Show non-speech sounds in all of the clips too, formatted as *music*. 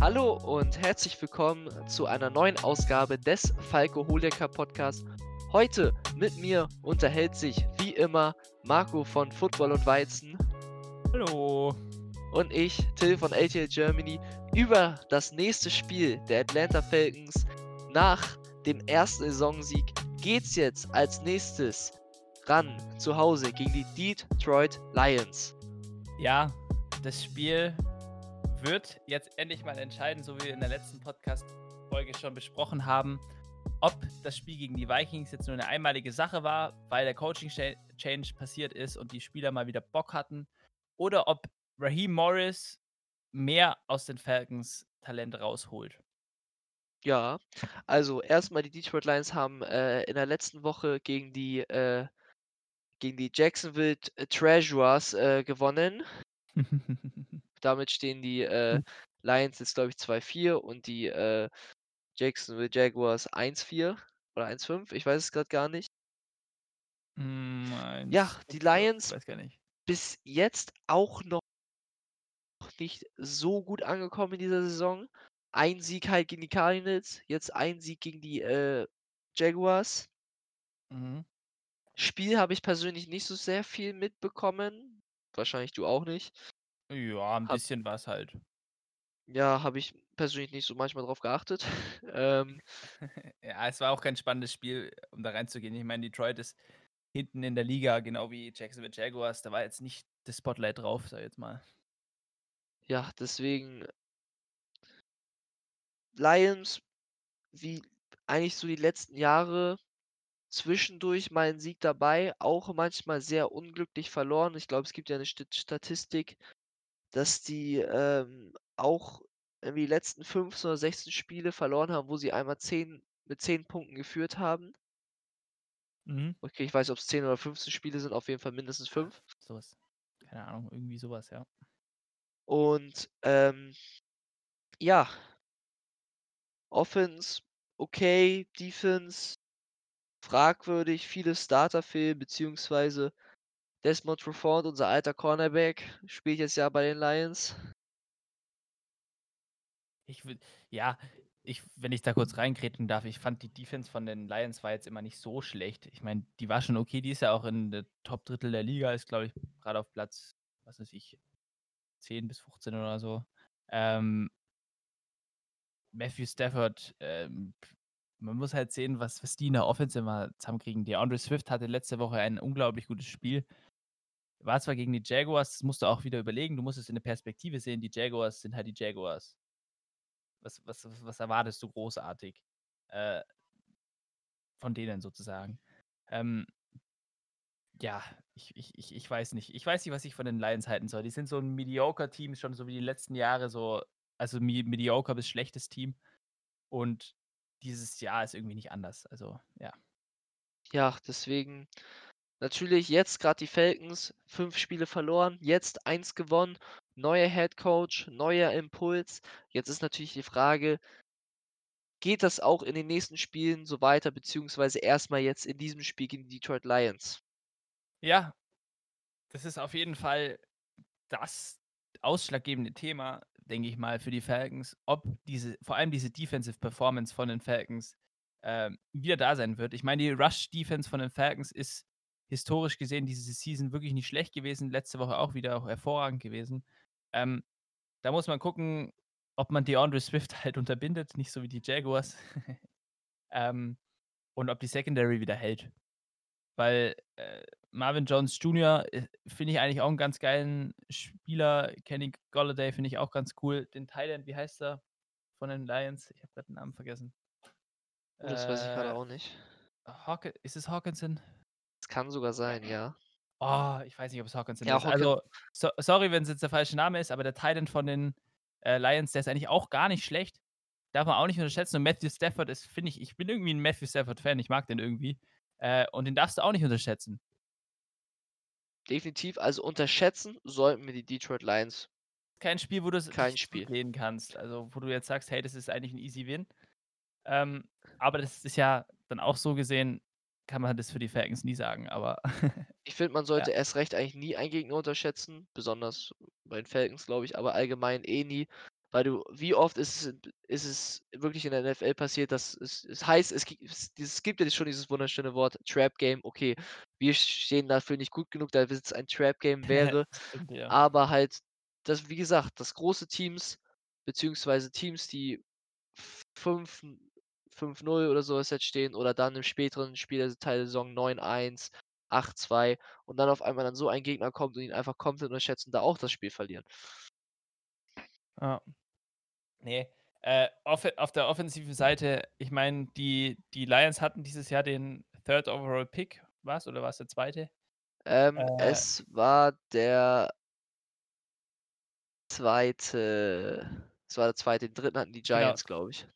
Hallo und herzlich willkommen zu einer neuen Ausgabe des Falkoholiker Podcast. Heute mit mir unterhält sich wie immer Marco von Football und Weizen Hallo. und ich, Till von LTL Germany, über das nächste Spiel der Atlanta Falcons. Nach dem ersten Saisonsieg geht's jetzt als nächstes ran zu Hause gegen die Detroit Lions. Ja, das Spiel wird jetzt endlich mal entscheiden, so wie wir in der letzten Podcast-Folge schon besprochen haben, ob das Spiel gegen die Vikings jetzt nur eine einmalige Sache war, weil der Coaching-Change passiert ist und die Spieler mal wieder Bock hatten, oder ob Raheem Morris mehr aus den Falcons Talent rausholt. Ja, also erstmal die Detroit Lions haben äh, in der letzten Woche gegen die äh, gegen die Jacksonville Treasures äh, gewonnen. *laughs* Damit stehen die äh, Hm. Lions jetzt, glaube ich, 2-4 und die äh, Jacksonville Jaguars 1-4 oder 1-5. Ich weiß es gerade gar nicht. Mm, eins, Ja, die? Lions Ich weiß gar nicht. bis jetzt auch noch nicht so gut angekommen in dieser Saison. Ein Sieg halt gegen die Cardinals, jetzt ein Sieg gegen die äh, Jaguars. Mhm. Spiel habe ich persönlich nicht so sehr viel mitbekommen. Wahrscheinlich du auch nicht. Ja, ein Hab- bisschen was halt. Ja, habe ich persönlich nicht so manchmal drauf geachtet. *laughs* ähm, *laughs* Ja, es war auch kein spannendes Spiel, um da reinzugehen. Ich meine, Detroit ist hinten in der Liga, genau wie Jacksonville Jaguars. Da war jetzt nicht das Spotlight drauf, sag ich jetzt mal. ja, deswegen Lions, wie eigentlich so die letzten Jahre, zwischendurch mal ein Sieg dabei, auch manchmal sehr unglücklich verloren. Ich glaube, es gibt ja eine St Statistik, dass die ähm, auch irgendwie die letzten 15 oder 16 Spiele verloren haben, wo sie einmal 10 mit 10 Punkten geführt haben. Mhm. Okay, ich weiß nicht, ob es 10 oder 15 Spiele sind, auf jeden Fall mindestens 5. Sowas. Keine Ahnung, irgendwie sowas, ja. Und ähm, ja, Offense okay, Defense fragwürdig, viele Starter fehlen, beziehungsweise Desmond Trufant, unser alter Cornerback, spielt jetzt ja bei den Lions. Ich würde, ja, ich, wenn ich da kurz reinkreten darf, ich fand die Defense von den Lions war jetzt immer nicht so schlecht. Ich meine, die war schon okay, die ist ja auch in der Top-Drittel der Liga, ist, glaube ich, gerade auf Platz, was weiß ich, 10 bis 15 oder so. Ähm, Matthew Stafford, ähm, man muss halt sehen, was, was die in der Offense immer zusammenkriegen. Die Andre Swift hatte letzte Woche ein unglaublich gutes Spiel. War zwar gegen die Jaguars, das musst du auch wieder überlegen, du musst es in der Perspektive sehen, die Jaguars sind halt die Jaguars. Was, was, was erwartest du großartig äh, von denen sozusagen? Ähm, ja, ich, ich, ich, weiß nicht. Ich weiß nicht, was ich von den Lions halten soll. Die sind so ein Mediocre-Team, schon so wie die letzten Jahre, so, also Mediocre bis schlechtes Team. Und dieses Jahr ist irgendwie nicht anders. Also, ja. Ja, deswegen natürlich jetzt gerade die Falcons, fünf Spiele verloren, jetzt eins gewonnen, neuer Head Coach, neuer Impuls. Jetzt ist natürlich die Frage, geht das auch in den nächsten Spielen so weiter, beziehungsweise erstmal jetzt in diesem Spiel gegen die Detroit Lions? Ja, das ist auf jeden Fall das ausschlaggebende Thema, denke ich mal, für die Falcons, ob diese, vor allem diese Defensive Performance von den Falcons ähm, wieder da sein wird. Ich meine, die Rush-Defense von den Falcons ist historisch gesehen diese Season wirklich nicht schlecht gewesen, letzte Woche auch wieder auch hervorragend gewesen. Ähm, da muss man gucken, ob man die Andre Swift *laughs* halt unterbindet, nicht so wie die Jaguars. *laughs* ähm, und ob die Secondary wieder hält. Weil äh, Marvin Jones Jr. äh, finde ich eigentlich auch einen ganz geilen Spieler. Kenny Golladay finde ich auch ganz cool. Den Thailand, wie heißt er? Von den Lions. Ich habe gerade den Namen vergessen. Oh, das weiß ich gerade Äh, auch nicht. Hawk ist es Hawkinson? Das kann sogar sein, ja. Oh, ich weiß nicht, ob es Hawkinson Ja, ist. Hawkin- Also, so, sorry, wenn es jetzt der falsche Name ist, aber der Titan von den äh, Lions, der ist eigentlich auch gar nicht schlecht. Darf man auch nicht unterschätzen. Und Matthew Stafford ist, finde ich, ich bin irgendwie ein Matthew Stafford-Fan, ich mag den irgendwie. Äh, und den darfst du auch nicht unterschätzen. Definitiv, also unterschätzen sollten wir die Detroit Lions. kein Spiel, wo du es zurücklehnen kannst. Also, wo du jetzt sagst, hey, das ist eigentlich ein easy Win. Ähm, aber das ist ja dann auch so gesehen, kann man das für die Falcons nie sagen. Aber *laughs* Ich finde, man sollte erst recht eigentlich nie einen Gegner unterschätzen, besonders bei den Falcons, glaube ich, aber allgemein eh nie, weil du wie oft ist es ist es wirklich in der NFL passiert, dass es es heißt, es gi es es gibt ja schon dieses wunderschöne Wort Trap Game. Okay, wir stehen dafür nicht gut genug, damit es ein Trap Game *laughs* wäre, ja. aber halt, das wie gesagt, dass große Teams beziehungsweise Teams, die f fünf 5:0 oder so was jetzt stehen oder dann im späteren Spielteil der Saison 9:1, 8:2 und dann auf einmal dann so ein Gegner kommt und ihn einfach komplett unterschätzt und da auch das Spiel verlieren. Ja. Ne, äh, offe auf der offensiven Seite, ich meine, die die Lions hatten dieses Jahr den Third Overall Pick, war's oder war's der 2.? Ähm, Äh es war der 2. Es war der 2., den 3. hatten die Genau. Giants, glaube ich.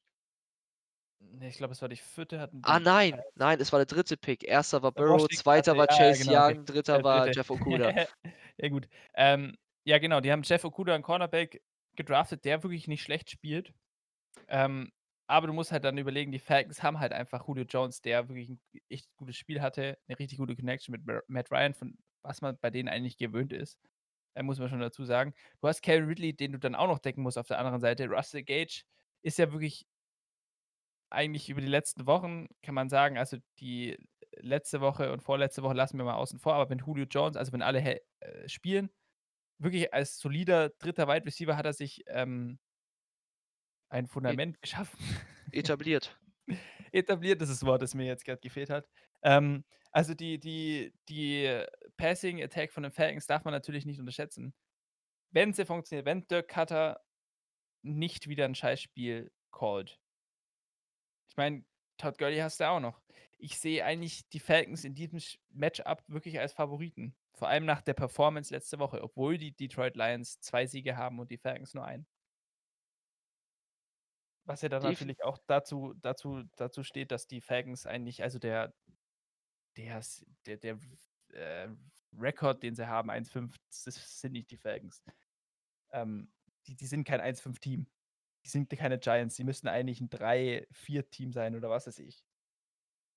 Ne, ich glaube, es war die 4. hatten Ah, die nein, Giants. nein, es war der 3. Pick. 1. war Burrow, 2. hatte war ah, ja, Chase genau. Young, *laughs* 3. Der war 3. Jeff Okudah. *laughs* Ja gut. Ähm, ja genau, die haben Jeff Okudah, 'n Cornerback gedraftet, der wirklich nicht schlecht spielt. Ähm, aber du musst halt dann überlegen, die Falcons haben halt einfach Julio Jones, der wirklich 'n echt gutes Spiel hatte, 'ne richtig gute Connection mit Matt Ryan, von was man bei denen eigentlich gewöhnt ist, äh, muss man schon dazu sagen. Du hast Calvin Ridley, den du dann auch noch decken musst auf der anderen Seite. Russell Gage ist ja wirklich eigentlich über die letzten Wochen kann man sagen also, die letzte Woche und vorletzte Woche lassen wir mal außen vor, aber wenn Julio Jones also, wenn alle äh, spielen, wirklich als solider 3. Wide Receiver hat er sich, ähm ein E Fundament geschaffen. *laughs* etabliert. Etabliert ist das Wort, das mir jetzt grad gefehlt hat. Ähm, also, die die die Passing Attack von den Falcons darf man natürlich nicht unterschätzen. Wenn sie funktioniert, wenn Dirk Koetter nicht wieder 'n Scheißspiel callt. Ich meine, Todd Gurley hast du auch noch. Ich sehe eigentlich die Falcons in diesem Match-up wirklich als Favoriten, vor allem nach der Performance letzte Woche, obwohl die Detroit Lions 2 Siege haben und die Falcons nur einen. Was ja dann Defin natürlich auch dazu dazu dazu steht, dass die Falcons eigentlich also, der der der der äh, Rekord, den sie haben, 1-5, das sind nicht die Falcons. Ähm, die die sind kein 1-5 Team. Die sind keine Giants, die müssten eigentlich 'n 3-4 Team sein oder was weiß ich.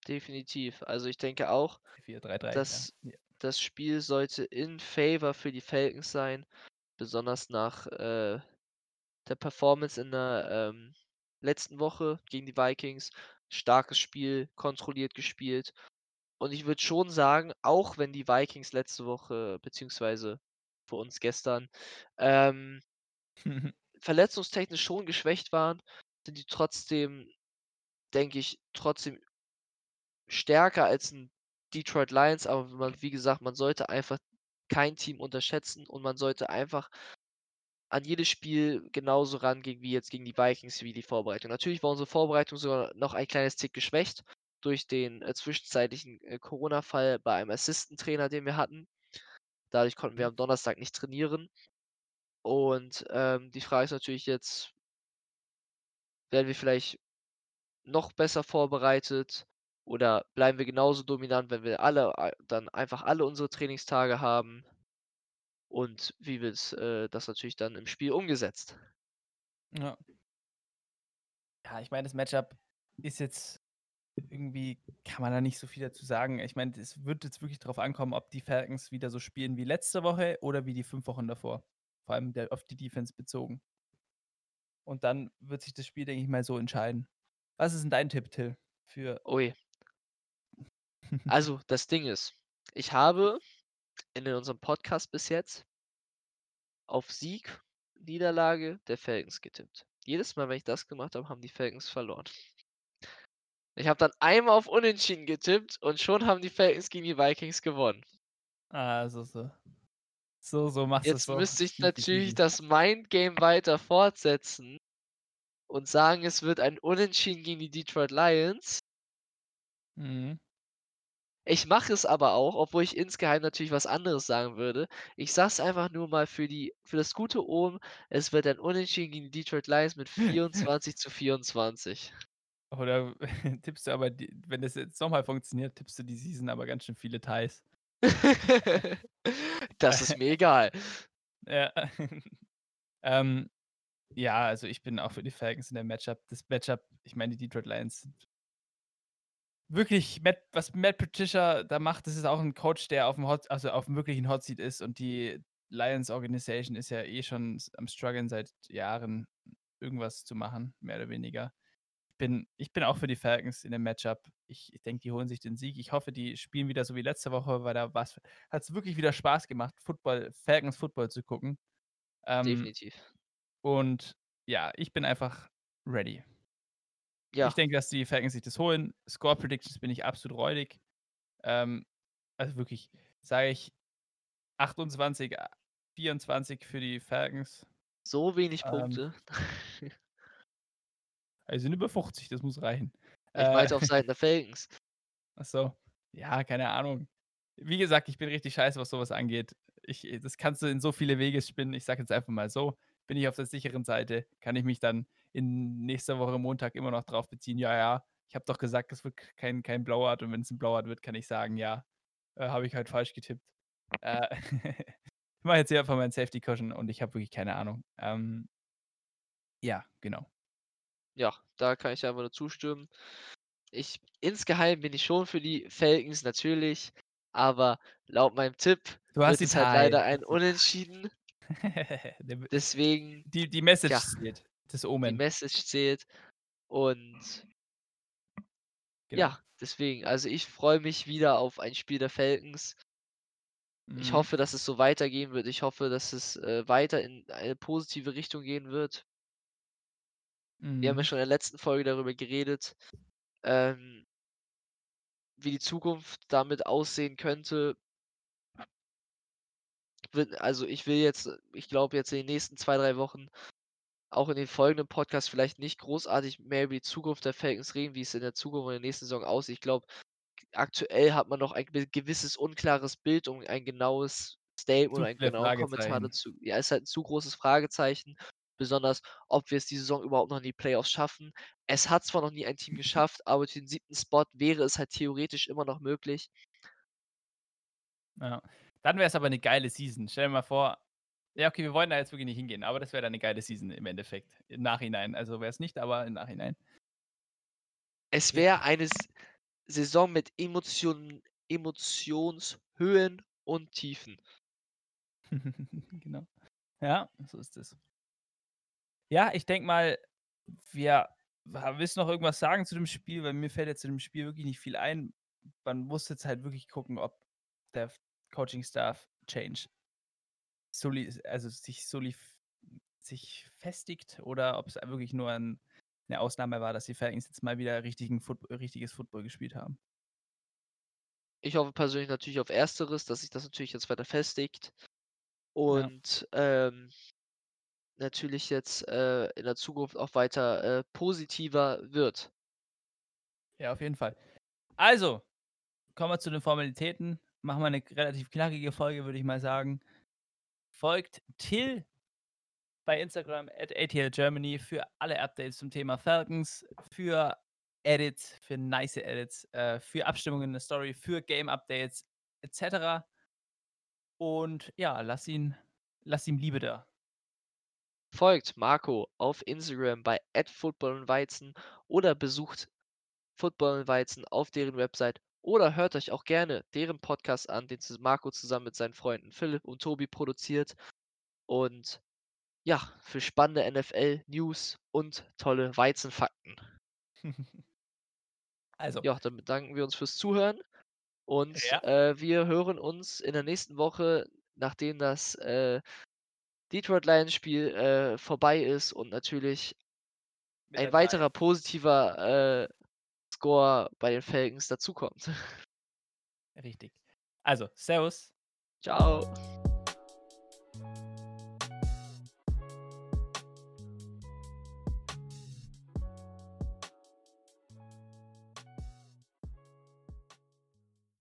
Definitiv. Also, ich denke auch, 4-3-3, ja. dass Ja. Das Spiel sollte in Favor für die Falcons sein, besonders nach, äh, der Performance in der, ähm, letzten Woche gegen die Vikings. Starkes Spiel, kontrolliert gespielt. Und ich würde schon sagen, auch wenn die Vikings letzte Woche beziehungsweise für uns gestern, ähm *laughs* verletzungstechnisch schon geschwächt waren, sind die trotzdem, denke ich trotzdem stärker als 'n Detroit Lions, aber man wie gesagt, man sollte einfach kein Team unterschätzen und man sollte einfach an jedes Spiel genauso rangehen wie jetzt gegen die Vikings, wie die Vorbereitung. Natürlich war unsere Vorbereitung sogar noch ein kleines Tick geschwächt durch den, äh, zwischenzeitlichen, äh, Corona-Fall bei einem Assistant-Trainer, den wir hatten. Dadurch konnten wir Mhm. am Donnerstag nicht trainieren. Und, ähm, die Frage ist natürlich jetzt werden wir vielleicht noch besser vorbereitet oder bleiben wir genauso dominant, wenn wir alle a dann einfach alle unsere Trainingstage haben? Und wie wird, äh, das natürlich dann im Spiel umgesetzt? Ja. Ja, ich meine, das Match-up ist jetzt irgendwie kann man da nicht so viel dazu sagen. Ich meine, es wird jetzt wirklich drauf ankommen, ob die Falcons wieder so spielen wie letzte Woche oder wie die 5 Wochen davor, vor allem der auf die Defense bezogen. Und dann wird sich das Spiel, denke ich mal, so entscheiden. Was ist 'n dein Tipp, Till, für Ui. Also, das Ding ist, ich habe in unserem Podcast bis jetzt auf Sieg, Niederlage der Falcons getippt. Jedes Mal, wenn ich das gemacht habe, haben die Falcons verloren. Ich habe dann einmal auf Unentschieden getippt und schon haben die Falcons gegen die Vikings gewonnen. Ah, so, so. So, so machst du's Jetzt doch. müsste ich *laughs* natürlich das Mind-Game weiter fortsetzen und sagen, es wird ein Unentschieden gegen die Detroit Lions. Mhm. Ich mache es aber auch, obwohl ich insgeheim natürlich was anderes sagen würde. Ich sage es einfach nur mal für die für das gute Omen, es wird ein Unentschieden gegen die Detroit Lions mit *laughs* 24:24. Oder *laughs* tippst du aber die wenn das jetzt noch mal funktioniert, tippst du die Season aber ganz schön viele Ties. *laughs* Das ist mir egal. Ja. Ähm, ja, also, ich bin auch für die Falcons in dem Match-up. Das Match-up ich meine, die Detroit Lions sind wirklich Matt was Matt Patricia da macht, das ist auch 'n Coach, der auf'm Hot also, auf'm wirklichen Hot Seat ist und die Lions Organisation ist ja eh schon am struggeln seit Jahren, irgendwas zu machen, mehr oder weniger. Bin ich bin auch für die Falcons in dem Matchup. Ich ich denke, die holen sich den Sieg. Ich hoffe, die spielen wieder so wie letzte Woche, weil da war's hat's wirklich wieder Spaß gemacht, Football Falcons Football zu gucken. Ähm, Definitiv. und ja, ich bin einfach ready. Ich Ja. denke, dass die Falcons sich das holen. Score Predictions bin ich absolut räudig. Ähm, also wirklich, sage ich 28, a 24 für die Falcons. So wenig Ähm Punkte? *laughs* Also sind über 50, das muss reichen. Ich Äh meinte auf Seiten der Falcons. *laughs* Ach so. Ja, keine Ahnung. Wie gesagt, ich bin richtig scheiße, was so was angeht. Ich äh, das kannst du in so viele Wege spinnen. Ich sage jetzt einfach mal so, bin ich auf der sicheren Seite, kann ich mich dann in nächster Woche Montag immer noch drauf beziehen: „Ja, ja, ich habe doch gesagt, es wird kein kein Blowout.“ Und wenn's 'n Blowout wird, kann ich sagen: „Ja, äh, habe ich halt falsch getippt.“ Äh, *laughs* ich mache jetzt hier einfach meinen Safety Cushion und ich habe wirklich keine Ahnung. Ähm ja, genau. Ja, da kann ich einfach nur zustimmen. Ich insgeheim bin ich schon für die Falcons natürlich, aber laut meinem Tipp Du hast wird es halt leider ein Unentschieden. *laughs* Deswegen, die die Message ja, zählt, das die Omen. Message zählt und Genau. ja, deswegen. Also, ich freue mich wieder auf ein Spiel der Falcons. Ich Mhm. hoffe, dass es so weitergehen wird. Ich hoffe, dass es, äh, weiter in eine positive Richtung gehen wird. Wir haben ja Mhm. schon in der letzten Folge darüber geredet, ähm wie die Zukunft damit aussehen könnte. Also, ich will jetzt ich glaube jetzt in den nächsten 2, 3 Wochen auch in den folgenden Podcasts vielleicht nicht großartig mehr über die Zukunft der Falcons reden, wie es in der Zukunft oder in der nächsten Saison aussieht. Ich glaube, aktuell hat man noch ein gewi gewisses unklares Bild und ein genaues Statement oder einen viele genauen Kommentar dazu ja, ist halt 'n zu großes Fragezeichen, besonders, ob wir es die Saison überhaupt noch in die Playoffs schaffen. Es hat zwar noch nie ein Team *laughs* geschafft, aber durch den 7. Spot wäre es halt theoretisch immer noch möglich. Ja. Dann wäre es aber 'ne geile Season. Stell dir mal vor ja, okay, wir wollen da jetzt wirklich nicht hingehen, aber das wäre dann 'ne geile Season im Endeffekt, im Nachhinein. Also, wäre es nicht, aber im Nachhinein. Es wäre eine S Saison mit Emotion Emotionshöhen und Tiefen. *laughs* Genau. Ja, so ist es. Ja, ich denke mal, wir willst du noch irgendwas sagen zu dem Spiel? Weil mir fällt jetzt zu dem Spiel wirklich nicht viel ein. Man muss jetzt halt wirklich gucken, ob der f Coaching Staff Change soli also, sich solif sich festigt oder ob's wirklich nur 'n 'ne Ausnahme war, dass die Falcons jetzt mal wieder richtigen Foot richtiges Football gespielt haben. Ich hoffe persönlich natürlich auf Ersteres, dass sich das natürlich jetzt weiter festigt Ja. und, ähm natürlich jetzt, äh, in der Zukunft auch weiter, äh, positiver wird. Ja, auf jeden Fall. Also, kommen wir zu den Formalitäten. Machen wir 'ne k relativ knackige Folge, würde ich mal sagen. Folgt Till bei Instagram @ATLGermany für alle Updates zum Thema Falcons, für Edits, für nice Edits, äh, für Abstimmungen in der Story, für Game Updates et cetera. Und ja, lass ihn lass ihm Liebe da. Folgt Marco auf Instagram bei @footballandweizen oder besucht Football und Weizen auf deren Website oder hört euch auch gerne deren Podcast an, den Marco zusammen mit seinen Freunden Philipp und Tobi produziert. Und ja, für spannende NFL-News und tolle Weizenfakten. *laughs* Also Ja, dann bedanken wir uns fürs Zuhören und, Ja. äh, wir hören uns in der nächsten Woche, nachdem das, äh, Detroit Lions Spiel, äh, vorbei ist und natürlich Mit ein weiterer positiver, äh, Score bei den Falcons dazukommt. *laughs* Richtig. Also, servus. Tschau.